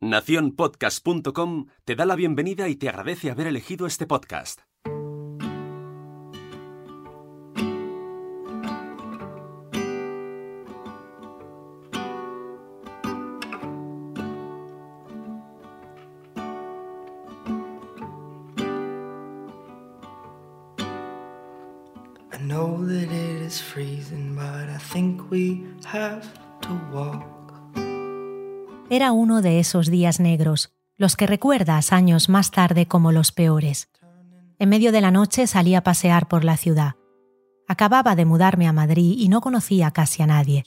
Naciónpodcast.com te da la bienvenida y te agradece haber elegido este podcast. Era uno de esos días negros, los que recuerdas años más tarde como los peores. En medio de la noche salí a pasear por la ciudad. Acababa de mudarme a Madrid y no conocía casi a nadie.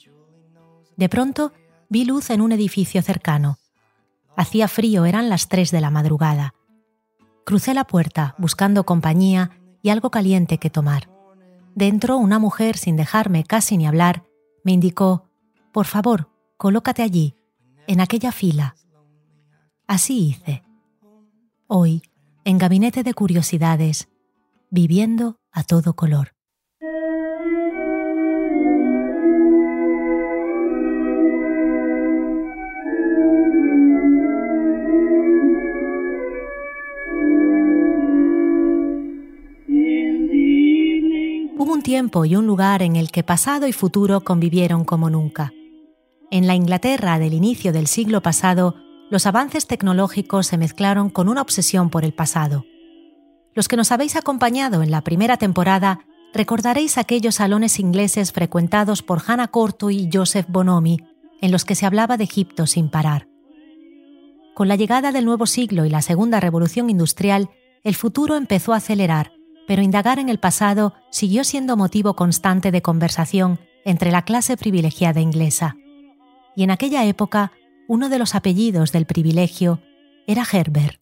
De pronto vi luz en un edificio cercano. Hacía frío, eran las tres de la madrugada. Crucé la puerta buscando compañía y algo caliente que tomar. Dentro, una mujer, sin dejarme casi ni hablar, me indicó, Por favor, colócate allí, en aquella fila. Así hice. Hoy, en Gabinete de Curiosidades, viviendo a todo color. Hubo un tiempo y un lugar en el que pasado y futuro convivieron como nunca. En la Inglaterra del inicio del siglo pasado, los avances tecnológicos se mezclaron con una obsesión por el pasado. Los que nos habéis acompañado en la primera temporada recordaréis aquellos salones ingleses frecuentados por Hannah Courtois y Joseph Bonomi, en los que se hablaba de Egipto sin parar. Con la llegada del nuevo siglo y la segunda revolución industrial, el futuro empezó a acelerar, pero indagar en el pasado siguió siendo motivo constante de conversación entre la clase privilegiada inglesa. Y en aquella época, uno de los apellidos del privilegio era Herbert.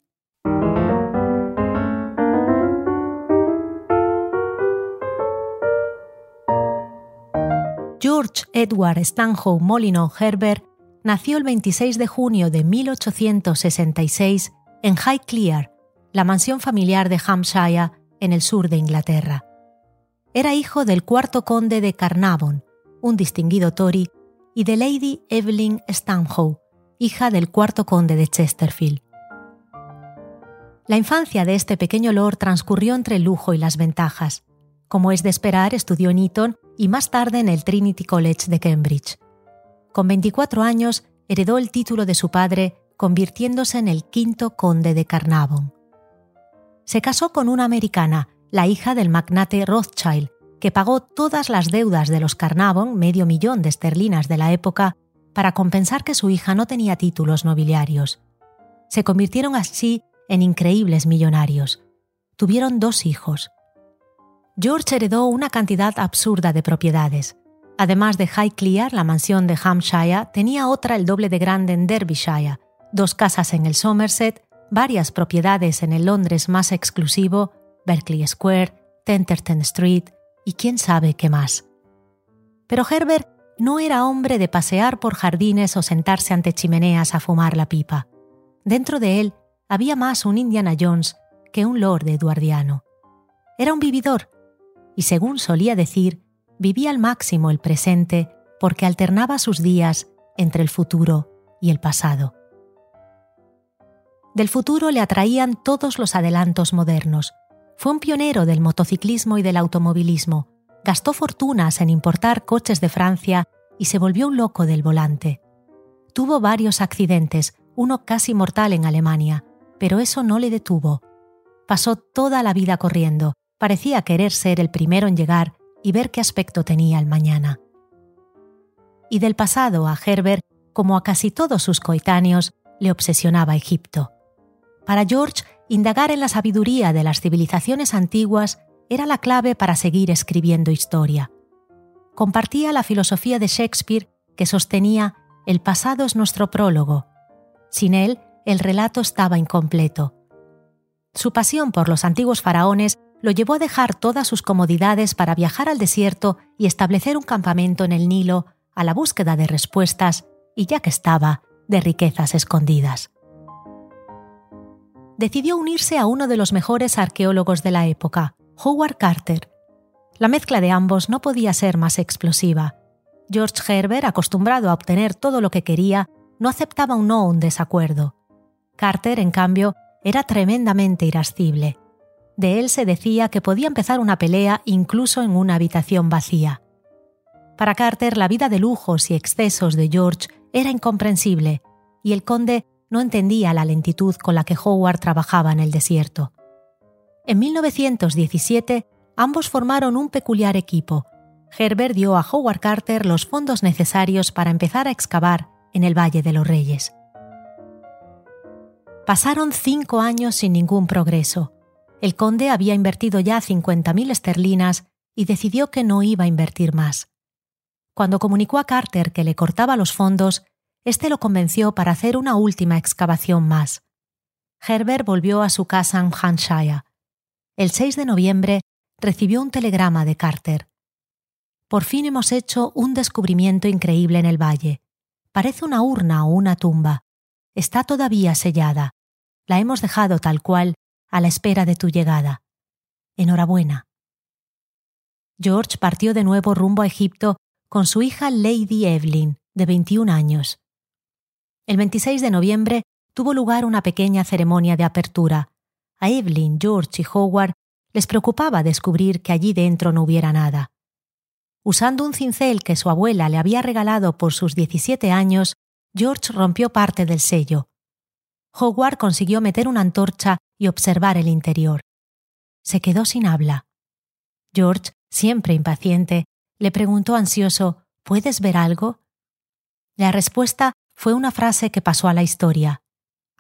George Edward Stanhope Molyneux Herbert nació el 26 de junio de 1866 en Highclere, la mansión familiar de Hampshire, en el sur de Inglaterra. Era hijo del cuarto conde de Carnarvon, un distinguido Tory, y de Lady Evelyn Stanhope, hija del cuarto conde de Chesterfield. La infancia de este pequeño lord transcurrió entre el lujo y las ventajas. Como es de esperar, estudió en Eton y más tarde en el Trinity College de Cambridge. Con 24 años, heredó el título de su padre, convirtiéndose en el quinto conde de Carnarvon. Se casó con una americana, la hija del magnate Rothschild, que pagó todas las deudas de los Carnarvon, medio millón de esterlinas de la época, para compensar que su hija no tenía títulos nobiliarios. Se convirtieron así en increíbles millonarios. Tuvieron dos hijos. George heredó una cantidad absurda de propiedades. Además de Highclere, la mansión de Hampshire, tenía otra el doble de grande en Derbyshire, dos casas en el Somerset, varias propiedades en el Londres más exclusivo, Berkeley Square, Tenterton Street y quién sabe qué más. Pero Herbert no era hombre de pasear por jardines o sentarse ante chimeneas a fumar la pipa. Dentro de él había más un Indiana Jones que un lord eduardiano. Era un vividor, y según solía decir, vivía al máximo el presente porque alternaba sus días entre el futuro y el pasado. Del futuro le atraían todos los adelantos modernos. Fue un pionero del motociclismo y del automovilismo. Gastó fortunas en importar coches de Francia y se volvió un loco del volante. Tuvo varios accidentes, uno casi mortal en Alemania, pero eso no le detuvo. Pasó toda la vida corriendo, parecía querer ser el primero en llegar y ver qué aspecto tenía el mañana. Y del pasado a Herbert, como a casi todos sus coetáneos, le obsesionaba Egipto. Para George, indagar en la sabiduría de las civilizaciones antiguas era la clave para seguir escribiendo historia. Compartía la filosofía de Shakespeare que sostenía el pasado es nuestro prólogo. Sin él, el relato estaba incompleto. Su pasión por los antiguos faraones lo llevó a dejar todas sus comodidades para viajar al desierto y establecer un campamento en el Nilo a la búsqueda de respuestas y, ya que estaba, de riquezas escondidas decidió unirse a uno de los mejores arqueólogos de la época, Howard Carter. La mezcla de ambos no podía ser más explosiva. George Herbert, acostumbrado a obtener todo lo que quería, no aceptaba un no o un desacuerdo. Carter, en cambio, era tremendamente irascible. De él se decía que podía empezar una pelea incluso en una habitación vacía. Para Carter, la vida de lujos y excesos de George era incomprensible, y el conde no entendía la lentitud con la que Howard trabajaba en el desierto. En 1917, ambos formaron un peculiar equipo. Herbert dio a Howard Carter los fondos necesarios para empezar a excavar en el Valle de los Reyes. Pasaron cinco años sin ningún progreso. El conde había invertido ya 50.000 esterlinas y decidió que no iba a invertir más. Cuando comunicó a Carter que le cortaba los fondos, éste lo convenció para hacer una última excavación más. Herbert volvió a su casa en Hampshire. El 6 de noviembre recibió un telegrama de Carter. Por fin hemos hecho un descubrimiento increíble en el valle. Parece una urna o una tumba. Está todavía sellada. La hemos dejado tal cual, a la espera de tu llegada. Enhorabuena. George partió de nuevo rumbo a Egipto con su hija Lady Evelyn, de 21 años. El 26 de noviembre tuvo lugar una pequeña ceremonia de apertura. A Evelyn, George y Howard les preocupaba descubrir que allí dentro no hubiera nada. Usando un cincel que su abuela le había regalado por sus 17 años, George rompió parte del sello. Howard consiguió meter una antorcha y observar el interior. Se quedó sin habla. George, siempre impaciente, le preguntó ansioso ¿Puedes ver algo? La respuesta fue una frase que pasó a la historia.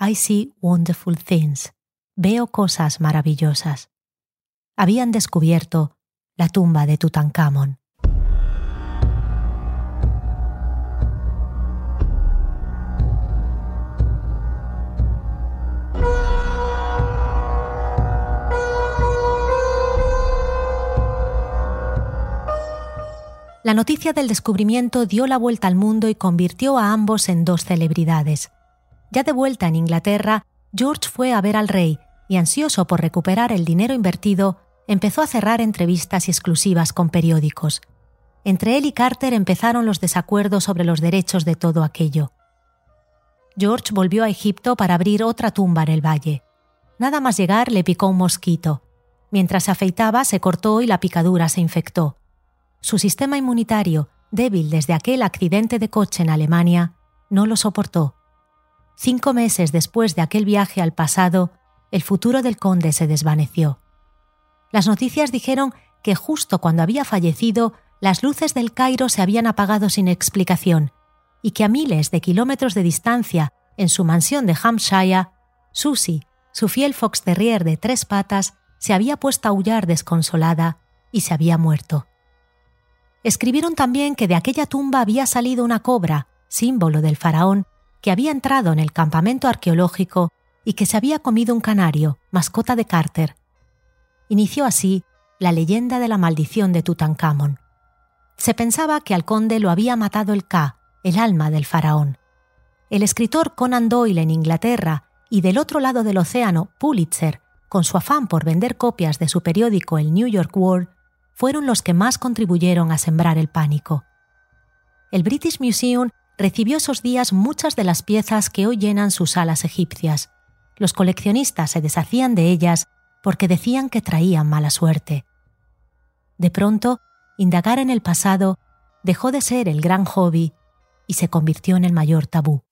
I see wonderful things. Veo cosas maravillosas habían descubierto la tumba de Tutankamón. La noticia del descubrimiento dio la vuelta al mundo y convirtió a ambos en dos celebridades. Ya de vuelta en Inglaterra, George fue a ver al rey y, ansioso por recuperar el dinero invertido, empezó a cerrar entrevistas exclusivas con periódicos. Entre él y Carter empezaron los desacuerdos sobre los derechos de todo aquello. George volvió a Egipto para abrir otra tumba en el valle. Nada más llegar le picó un mosquito. Mientras se afeitaba se cortó y la picadura se infectó. Su sistema inmunitario, débil desde aquel accidente de coche en Alemania, no lo soportó. Cinco meses después de aquel viaje al pasado, el futuro del conde se desvaneció. Las noticias dijeron que justo cuando había fallecido, las luces del Cairo se habían apagado sin explicación y que a miles de kilómetros de distancia, en su mansión de Hampshire, Susie, su fiel fox terrier de tres patas, se había puesto a aullar desconsolada y se había muerto. Escribieron también que de aquella tumba había salido una cobra, símbolo del faraón, que había entrado en el campamento arqueológico y que se había comido un canario, mascota de Carter, inició así la leyenda de la maldición de Tutankamón. Se pensaba que al conde lo había matado el Ka, el alma del faraón. El escritor Conan Doyle en Inglaterra y del otro lado del océano Pulitzer, con su afán por vender copias de su periódico El New York World, fueron los que más contribuyeron a sembrar el pánico. El British Museum recibió esos días muchas de las piezas que hoy llenan sus salas egipcias. Los coleccionistas se deshacían de ellas porque decían que traían mala suerte. De pronto, indagar en el pasado dejó de ser el gran hobby y se convirtió en el mayor tabú.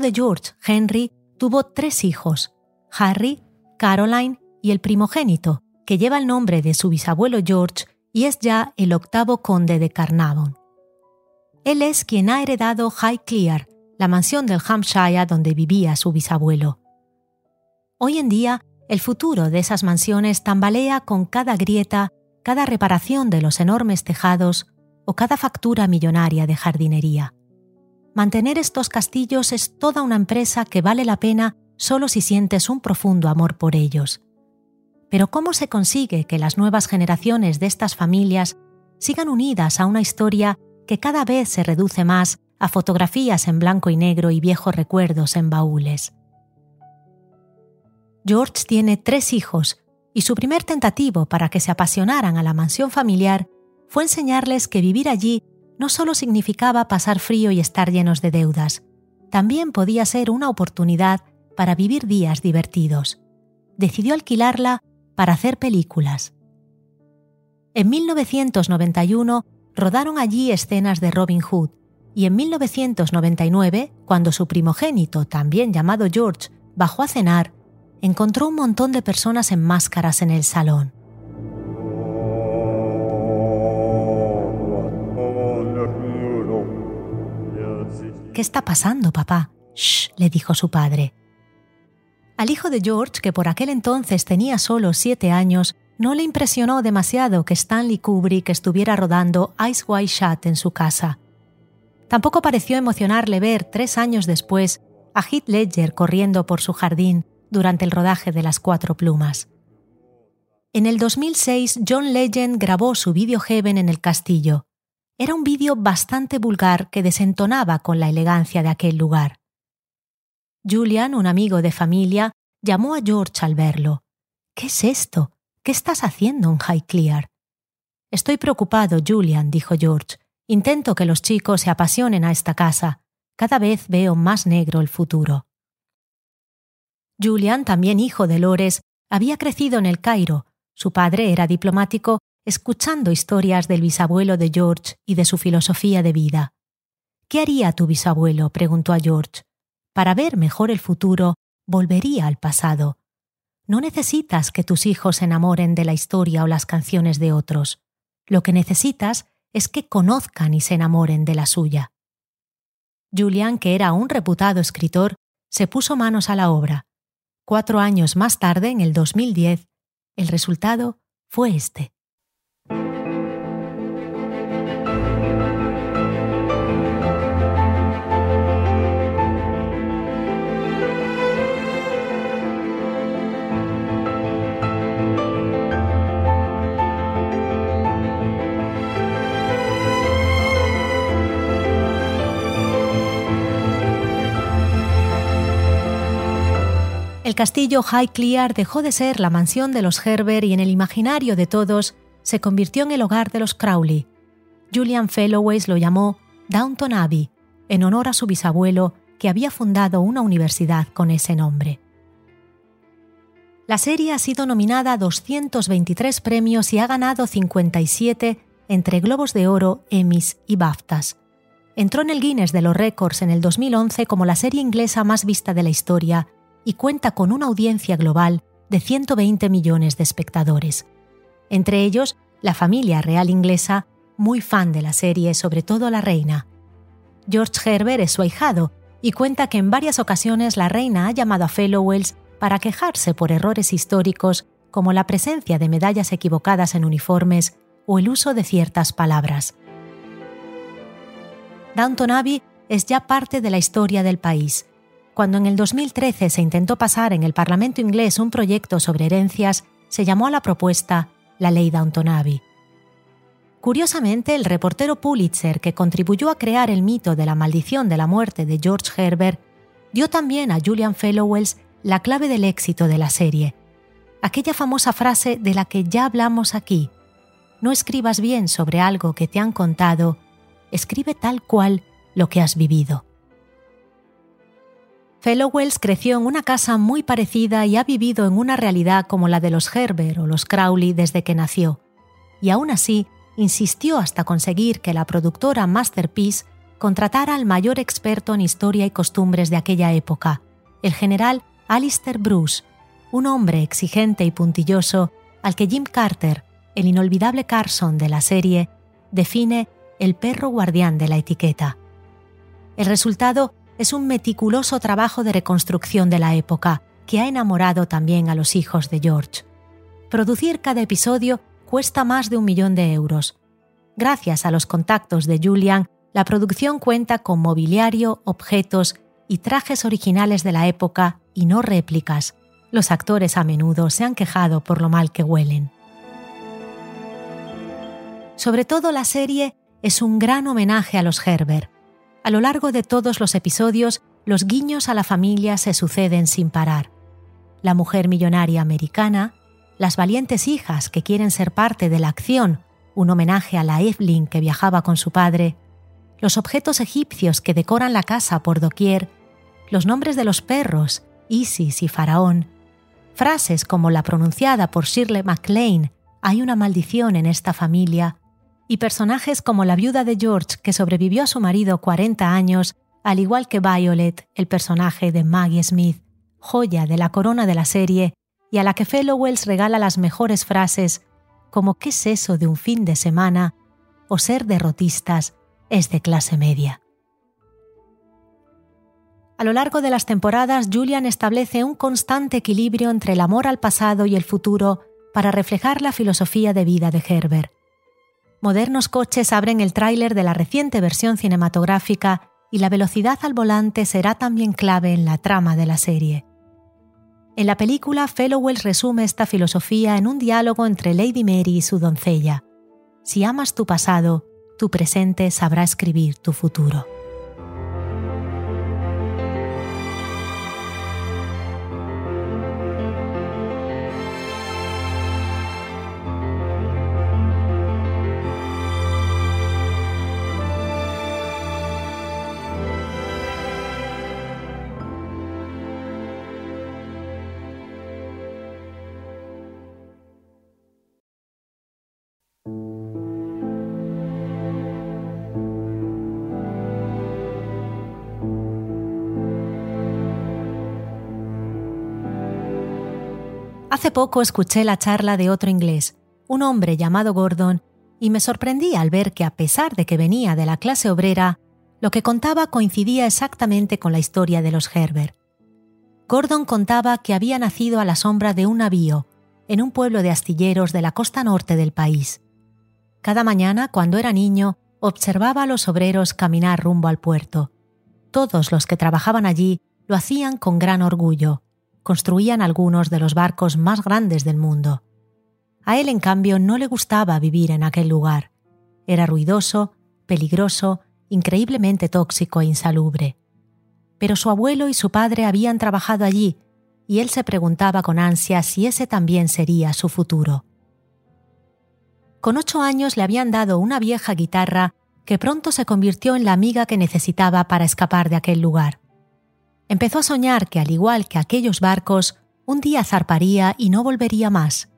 De George, Henry, tuvo tres hijos, Harry, Caroline y el primogénito, que lleva el nombre de su bisabuelo George y es ya el octavo conde de Carnarvon. Él es quien ha heredado Highclere, la mansión del Hampshire donde vivía su bisabuelo. Hoy en día, el futuro de esas mansiones tambalea con cada grieta, cada reparación de los enormes tejados o cada factura millonaria de jardinería. Mantener estos castillos es toda una empresa que vale la pena solo si sientes un profundo amor por ellos. Pero ¿cómo se consigue que las nuevas generaciones de estas familias sigan unidas a una historia que cada vez se reduce más a fotografías en blanco y negro y viejos recuerdos en baúles. George tiene tres hijos y su primer tentativo para que se apasionaran a la mansión familiar fue enseñarles que vivir allí no solo significaba pasar frío y estar llenos de deudas, también podía ser una oportunidad para vivir días divertidos. Decidió alquilarla para hacer películas. En 1991 rodaron allí escenas de Robin Hood y en 1999, cuando su primogénito, también llamado George, bajó a cenar, encontró un montón de personas en máscaras en el salón. ¿Qué está pasando, papá? Shh, le dijo su padre. Al hijo de George, que por aquel entonces tenía solo siete años, no le impresionó demasiado que Stanley Kubrick estuviera rodando Ice White Shut en su casa. Tampoco pareció emocionarle ver, tres años después, a Heath Ledger corriendo por su jardín durante el rodaje de Las Cuatro Plumas. En el 2006, John Legend grabó su vídeo Heaven en el castillo, era un vídeo bastante vulgar que desentonaba con la elegancia de aquel lugar. Julian, un amigo de familia, llamó a George al verlo. ¿Qué es esto? ¿Qué estás haciendo en Highclere? Estoy preocupado, Julian, dijo George. Intento que los chicos se apasionen a esta casa. Cada vez veo más negro el futuro. Julian, también hijo de Lores, había crecido en el Cairo. Su padre era diplomático escuchando historias del bisabuelo de George y de su filosofía de vida. ¿Qué haría tu bisabuelo? preguntó a George. Para ver mejor el futuro, volvería al pasado. No necesitas que tus hijos se enamoren de la historia o las canciones de otros. Lo que necesitas es que conozcan y se enamoren de la suya. Julian, que era un reputado escritor, se puso manos a la obra. Cuatro años más tarde, en el 2010, el resultado fue este. El castillo Highclere dejó de ser la mansión de los Herbert y en el imaginario de todos se convirtió en el hogar de los Crowley. Julian Fellowes lo llamó Downton Abbey, en honor a su bisabuelo que había fundado una universidad con ese nombre. La serie ha sido nominada a 223 premios y ha ganado 57 entre Globos de Oro, Emmys y BAFTAs. Entró en el Guinness de los Récords en el 2011 como la serie inglesa más vista de la historia y cuenta con una audiencia global de 120 millones de espectadores. Entre ellos, la familia real inglesa, muy fan de la serie, sobre todo la reina. George Herbert es su ahijado y cuenta que en varias ocasiones la reina ha llamado a Fellowells para quejarse por errores históricos como la presencia de medallas equivocadas en uniformes o el uso de ciertas palabras. Downton Abbey es ya parte de la historia del país cuando en el 2013 se intentó pasar en el Parlamento inglés un proyecto sobre herencias, se llamó a la propuesta la Ley Downton Abbey. Curiosamente, el reportero Pulitzer, que contribuyó a crear el mito de la maldición de la muerte de George Herbert, dio también a Julian Fellowes la clave del éxito de la serie. Aquella famosa frase de la que ya hablamos aquí. No escribas bien sobre algo que te han contado, escribe tal cual lo que has vivido. Fellowells creció en una casa muy parecida y ha vivido en una realidad como la de los Herbert o los Crowley desde que nació. Y aún así, insistió hasta conseguir que la productora Masterpiece contratara al mayor experto en historia y costumbres de aquella época, el general Alistair Bruce, un hombre exigente y puntilloso al que Jim Carter, el inolvidable Carson de la serie, define el perro guardián de la etiqueta. El resultado es un meticuloso trabajo de reconstrucción de la época que ha enamorado también a los hijos de George. Producir cada episodio cuesta más de un millón de euros. Gracias a los contactos de Julian, la producción cuenta con mobiliario, objetos y trajes originales de la época y no réplicas. Los actores a menudo se han quejado por lo mal que huelen. Sobre todo la serie es un gran homenaje a los Herbert, A lo largo de todos los episodios, los guiños a la familia se suceden sin parar. La mujer millonaria americana, las valientes hijas que quieren ser parte de la acción, un homenaje a la Evelyn que viajaba con su padre, los objetos egipcios que decoran la casa por doquier, los nombres de los perros, Isis y Faraón, frases como la pronunciada por Shirley MacLaine, hay una maldición en esta familia, y personajes como la viuda de George que sobrevivió a su marido 40 años, al igual que Violet, el personaje de Maggie Smith, joya de la corona de la serie, y a la que Fellowells regala las mejores frases como ¿qué es eso de un fin de semana? o ser derrotistas es de clase media. A lo largo de las temporadas, Julian establece un constante equilibrio entre el amor al pasado y el futuro para reflejar la filosofía de vida de Herbert. Modernos coches abren el tráiler de la reciente versión cinematográfica y la velocidad al volante será también clave en la trama de la serie. En la película, Fellowells resume esta filosofía en un diálogo entre Lady Mary y su doncella. Si amas tu pasado, tu presente sabrá escribir tu futuro. Hace poco escuché la charla de otro inglés, un hombre llamado Gordon, y me sorprendí al ver que a pesar de que venía de la clase obrera, lo que contaba coincidía exactamente con la historia de los Herbert. Gordon contaba que había nacido a la sombra de un navío, en un pueblo de astilleros de la costa norte del país. Cada mañana, cuando era niño, observaba a los obreros caminar rumbo al puerto. Todos los que trabajaban allí lo hacían con gran orgullo construían algunos de los barcos más grandes del mundo. A él, en cambio, no le gustaba vivir en aquel lugar. Era ruidoso, peligroso, increíblemente tóxico e insalubre. Pero su abuelo y su padre habían trabajado allí, y él se preguntaba con ansia si ese también sería su futuro. Con ocho años le habían dado una vieja guitarra que pronto se convirtió en la amiga que necesitaba para escapar de aquel lugar empezó a soñar que, al igual que aquellos barcos, un día zarparía y no volvería más.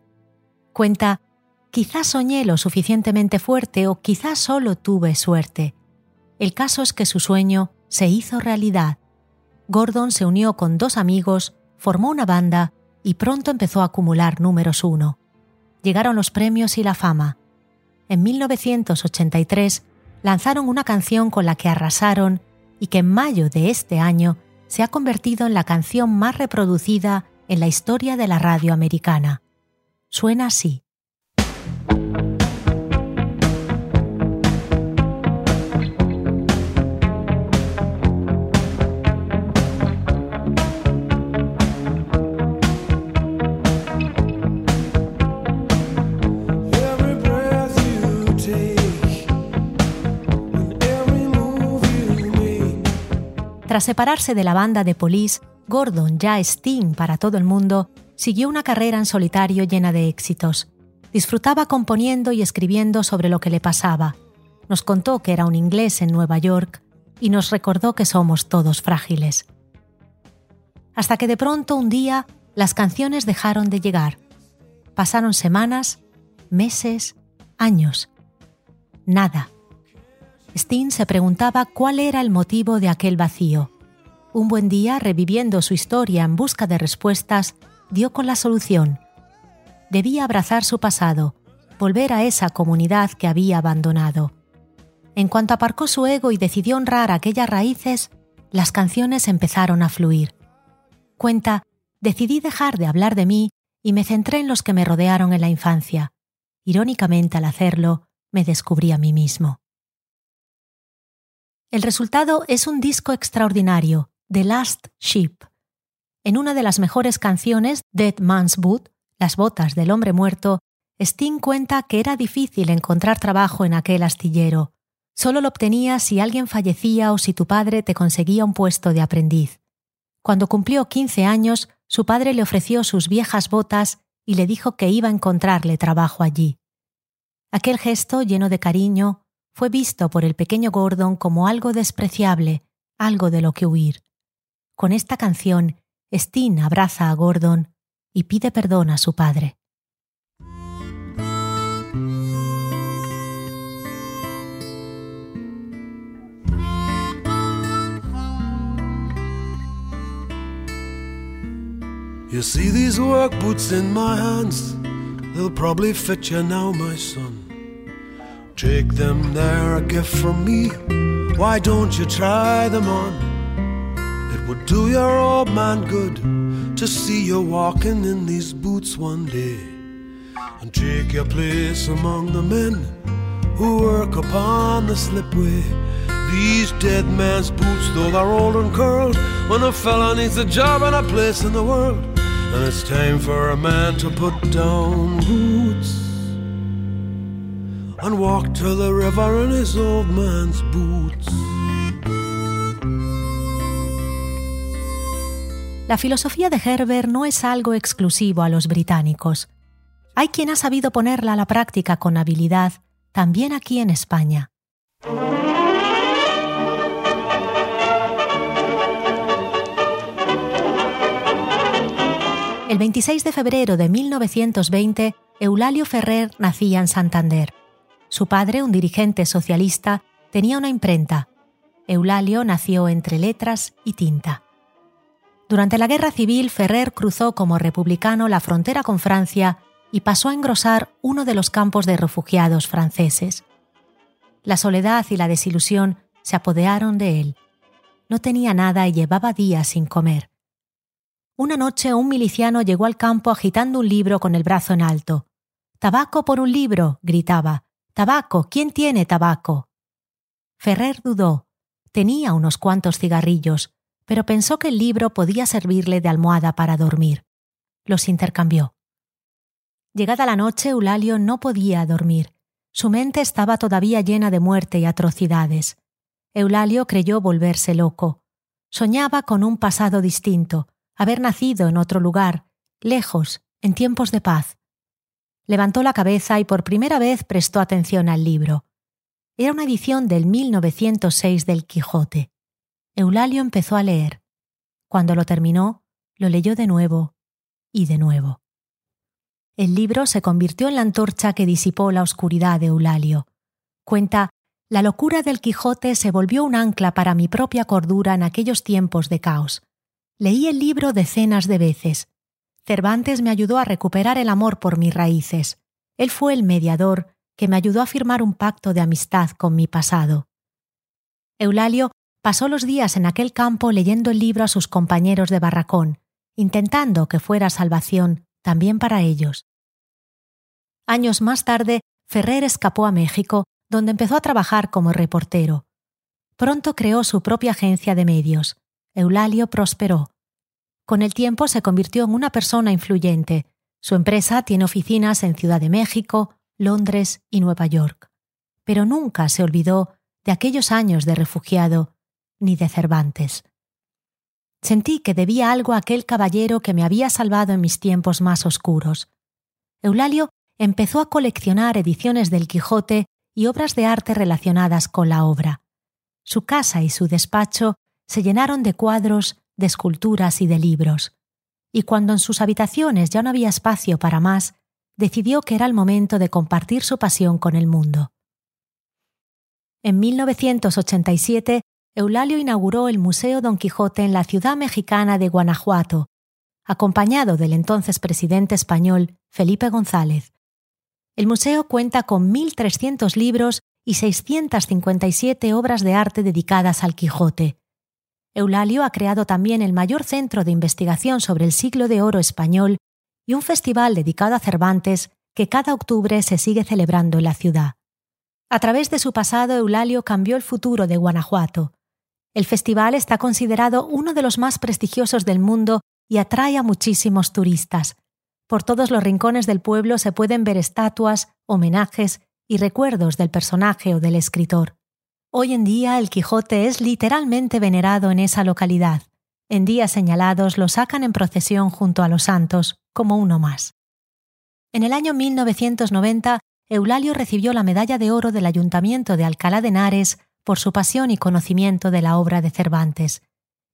Cuenta, quizás soñé lo suficientemente fuerte o quizás solo tuve suerte. El caso es que su sueño se hizo realidad. Gordon se unió con dos amigos, formó una banda y pronto empezó a acumular números uno. Llegaron los premios y la fama. En 1983 lanzaron una canción con la que arrasaron y que en mayo de este año se ha convertido en la canción más reproducida en la historia de la radio americana. Suena así. Tras separarse de la banda de Police, Gordon, ya Sting para todo el mundo, siguió una carrera en solitario llena de éxitos. Disfrutaba componiendo y escribiendo sobre lo que le pasaba. Nos contó que era un inglés en Nueva York y nos recordó que somos todos frágiles. Hasta que de pronto un día las canciones dejaron de llegar. Pasaron semanas, meses, años. Nada. Steen se preguntaba cuál era el motivo de aquel vacío. Un buen día, reviviendo su historia en busca de respuestas, dio con la solución. Debía abrazar su pasado, volver a esa comunidad que había abandonado. En cuanto aparcó su ego y decidió honrar aquellas raíces, las canciones empezaron a fluir. Cuenta, decidí dejar de hablar de mí y me centré en los que me rodearon en la infancia. Irónicamente, al hacerlo, me descubrí a mí mismo. El resultado es un disco extraordinario, The Last Ship. En una de las mejores canciones, Dead Man's Boot, Las botas del hombre muerto, Sting cuenta que era difícil encontrar trabajo en aquel astillero. Solo lo obtenías si alguien fallecía o si tu padre te conseguía un puesto de aprendiz. Cuando cumplió 15 años, su padre le ofreció sus viejas botas y le dijo que iba a encontrarle trabajo allí. Aquel gesto, lleno de cariño, fue visto por el pequeño Gordon como algo despreciable, algo de lo que huir. Con esta canción, Steen abraza a Gordon y pide perdón a su padre. You see these work boots in my hands, they'll probably fit you now, my son. Take them, they're a gift from me. Why don't you try them on? It would do your old man good to see you walking in these boots one day and take your place among the men who work upon the slipway. These dead man's boots, though they're old and curled, when a fella needs a job and a place in the world, and it's time for a man to put down boots and to the river in his old man's boots. La filosofía de Herbert no es algo exclusivo a los británicos. Hay quien ha sabido ponerla a la práctica con habilidad también aquí en España. El 26 de febrero de 1920, Eulalio Ferrer nacía en Santander. Su padre, un dirigente socialista, tenía una imprenta. Eulalio nació entre letras y tinta. Durante la Guerra Civil, Ferrer cruzó como republicano la frontera con Francia y pasó a engrosar uno de los campos de refugiados franceses. La soledad y la desilusión se apodearon de él. No tenía nada y llevaba días sin comer. Una noche un miliciano llegó al campo agitando un libro con el brazo en alto. Tabaco por un libro, gritaba. Tabaco, ¿quién tiene tabaco? Ferrer dudó. Tenía unos cuantos cigarrillos, pero pensó que el libro podía servirle de almohada para dormir. Los intercambió. Llegada la noche, Eulalio no podía dormir. Su mente estaba todavía llena de muerte y atrocidades. Eulalio creyó volverse loco. Soñaba con un pasado distinto, haber nacido en otro lugar, lejos, en tiempos de paz. Levantó la cabeza y por primera vez prestó atención al libro. Era una edición del 1906 del Quijote. Eulalio empezó a leer. Cuando lo terminó, lo leyó de nuevo y de nuevo. El libro se convirtió en la antorcha que disipó la oscuridad de Eulalio. Cuenta, la locura del Quijote se volvió un ancla para mi propia cordura en aquellos tiempos de caos. Leí el libro decenas de veces. Cervantes me ayudó a recuperar el amor por mis raíces. Él fue el mediador que me ayudó a firmar un pacto de amistad con mi pasado. Eulalio pasó los días en aquel campo leyendo el libro a sus compañeros de barracón, intentando que fuera salvación también para ellos. Años más tarde, Ferrer escapó a México, donde empezó a trabajar como reportero. Pronto creó su propia agencia de medios. Eulalio prosperó. Con el tiempo se convirtió en una persona influyente. Su empresa tiene oficinas en Ciudad de México, Londres y Nueva York. Pero nunca se olvidó de aquellos años de refugiado ni de Cervantes. Sentí que debía algo a aquel caballero que me había salvado en mis tiempos más oscuros. Eulalio empezó a coleccionar ediciones del Quijote y obras de arte relacionadas con la obra. Su casa y su despacho se llenaron de cuadros, de esculturas y de libros. Y cuando en sus habitaciones ya no había espacio para más, decidió que era el momento de compartir su pasión con el mundo. En 1987 Eulalio inauguró el Museo Don Quijote en la ciudad mexicana de Guanajuato, acompañado del entonces presidente español Felipe González. El museo cuenta con 1.300 libros y 657 obras de arte dedicadas al Quijote. Eulalio ha creado también el mayor centro de investigación sobre el siglo de oro español y un festival dedicado a Cervantes que cada octubre se sigue celebrando en la ciudad. A través de su pasado, Eulalio cambió el futuro de Guanajuato. El festival está considerado uno de los más prestigiosos del mundo y atrae a muchísimos turistas. Por todos los rincones del pueblo se pueden ver estatuas, homenajes y recuerdos del personaje o del escritor. Hoy en día el Quijote es literalmente venerado en esa localidad. En días señalados lo sacan en procesión junto a los santos, como uno más. En el año 1990, Eulalio recibió la medalla de oro del Ayuntamiento de Alcalá de Henares por su pasión y conocimiento de la obra de Cervantes.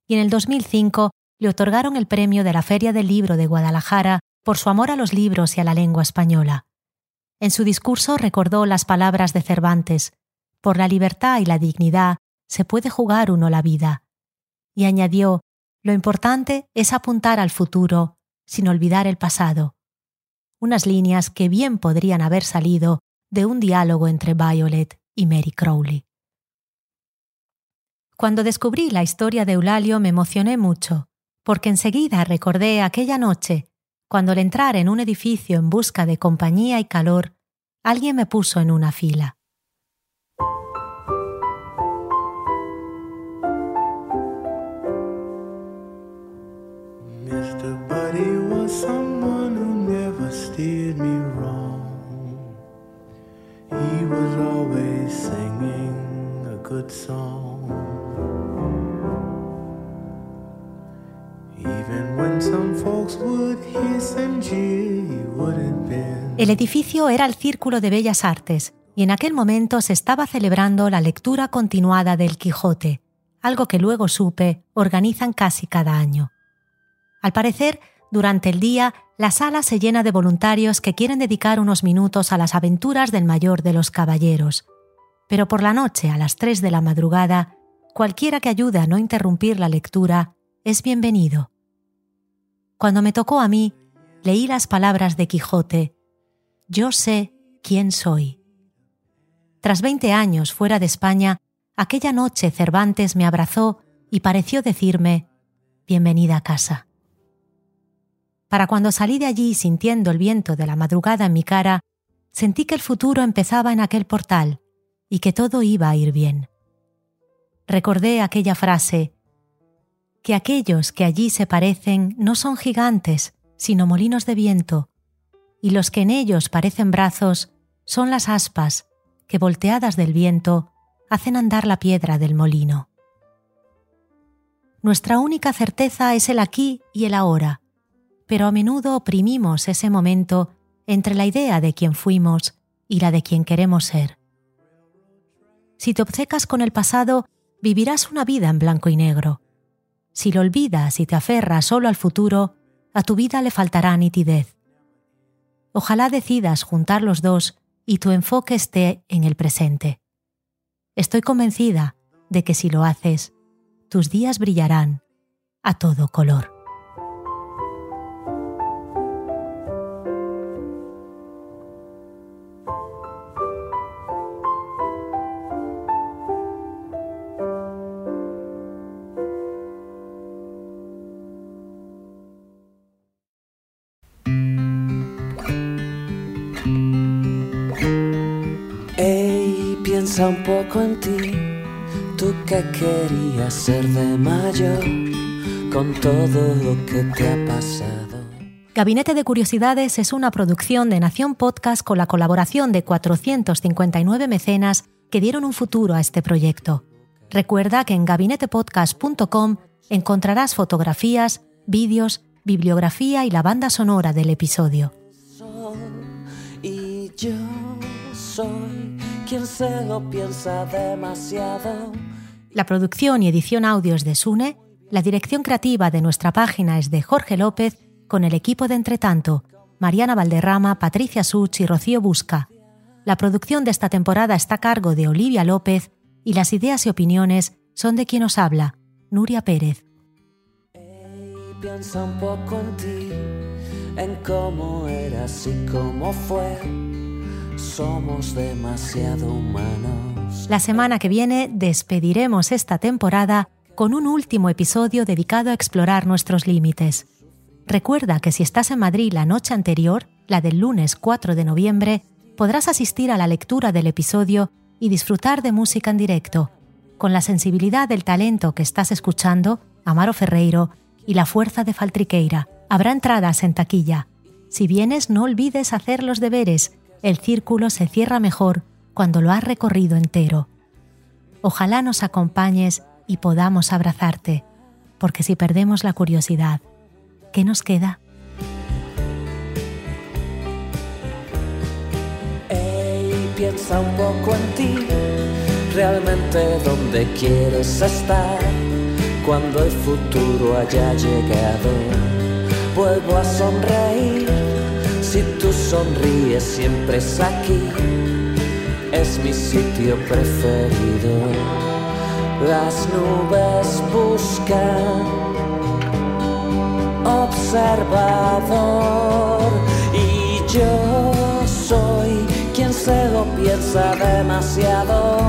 Y en el 2005 le otorgaron el premio de la Feria del Libro de Guadalajara por su amor a los libros y a la lengua española. En su discurso recordó las palabras de Cervantes, por la libertad y la dignidad se puede jugar uno la vida. Y añadió, lo importante es apuntar al futuro, sin olvidar el pasado. Unas líneas que bien podrían haber salido de un diálogo entre Violet y Mary Crowley. Cuando descubrí la historia de Eulalio me emocioné mucho, porque enseguida recordé aquella noche, cuando al entrar en un edificio en busca de compañía y calor, alguien me puso en una fila. El edificio era el Círculo de Bellas Artes y en aquel momento se estaba celebrando la lectura continuada del Quijote, algo que luego supe organizan casi cada año. Al parecer, durante el día, la sala se llena de voluntarios que quieren dedicar unos minutos a las aventuras del mayor de los caballeros. Pero por la noche, a las tres de la madrugada, cualquiera que ayude a no interrumpir la lectura es bienvenido. Cuando me tocó a mí, leí las palabras de Quijote, Yo sé quién soy. Tras veinte años fuera de España, aquella noche Cervantes me abrazó y pareció decirme, Bienvenida a casa. Para cuando salí de allí sintiendo el viento de la madrugada en mi cara, sentí que el futuro empezaba en aquel portal y que todo iba a ir bien. Recordé aquella frase, que aquellos que allí se parecen no son gigantes, sino molinos de viento, y los que en ellos parecen brazos son las aspas que, volteadas del viento, hacen andar la piedra del molino. Nuestra única certeza es el aquí y el ahora, pero a menudo oprimimos ese momento entre la idea de quién fuimos y la de quien queremos ser. Si te obcecas con el pasado, vivirás una vida en blanco y negro, si lo olvidas y te aferras solo al futuro, a tu vida le faltará nitidez. Ojalá decidas juntar los dos y tu enfoque esté en el presente. Estoy convencida de que si lo haces, tus días brillarán a todo color. Poco en ti, tú que querías ser de mayor, con todo lo que te ha pasado. Gabinete de Curiosidades es una producción de Nación Podcast con la colaboración de 459 mecenas que dieron un futuro a este proyecto. Recuerda que en gabinetepodcast.com encontrarás fotografías, vídeos, bibliografía y la banda sonora del episodio. Y yo soy quien se lo piensa demasiado. La producción y edición audios de Sune, la dirección creativa de nuestra página es de Jorge López, con el equipo de Entretanto, Mariana Valderrama, Patricia Such y Rocío Busca. La producción de esta temporada está a cargo de Olivia López y las ideas y opiniones son de quien os habla, Nuria Pérez. piensa un poco en ti, en cómo eras y cómo fue somos demasiado humanos. La semana que viene despediremos esta temporada con un último episodio dedicado a explorar nuestros límites. Recuerda que si estás en Madrid la noche anterior, la del lunes 4 de noviembre, podrás asistir a la lectura del episodio y disfrutar de música en directo, con la sensibilidad del talento que estás escuchando, Amaro Ferreiro, y la fuerza de Faltriqueira. Habrá entradas en taquilla. Si vienes, no olvides hacer los deberes el círculo se cierra mejor cuando lo has recorrido entero. ojalá nos acompañes y podamos abrazarte, porque si perdemos la curiosidad, ¿qué nos queda? piensa un poco en ti, realmente dónde quieres estar cuando el futuro haya llegado. Vuelvo a sonreír, tú sonríes siempre es aquí, es mi sitio preferido. Las nubes buscan observador y yo soy quien se lo piensa demasiado.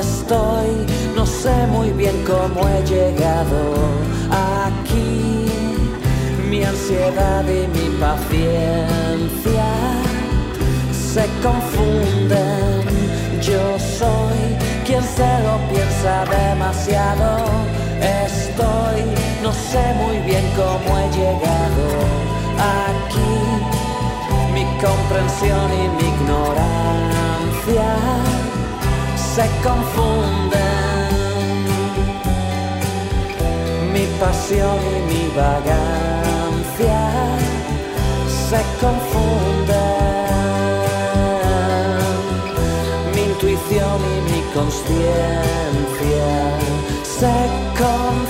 Estoy, no sé muy bien cómo he llegado aquí. Mi ansiedad y mi paciencia se confunden. Yo soy quien se lo piensa demasiado. Estoy, no sé muy bien cómo he llegado aquí mi comprensión y mi ignorancia se confunden. Mi pasión y mi vagancia se confunden. Mi intuición y mi conciencia se confunden.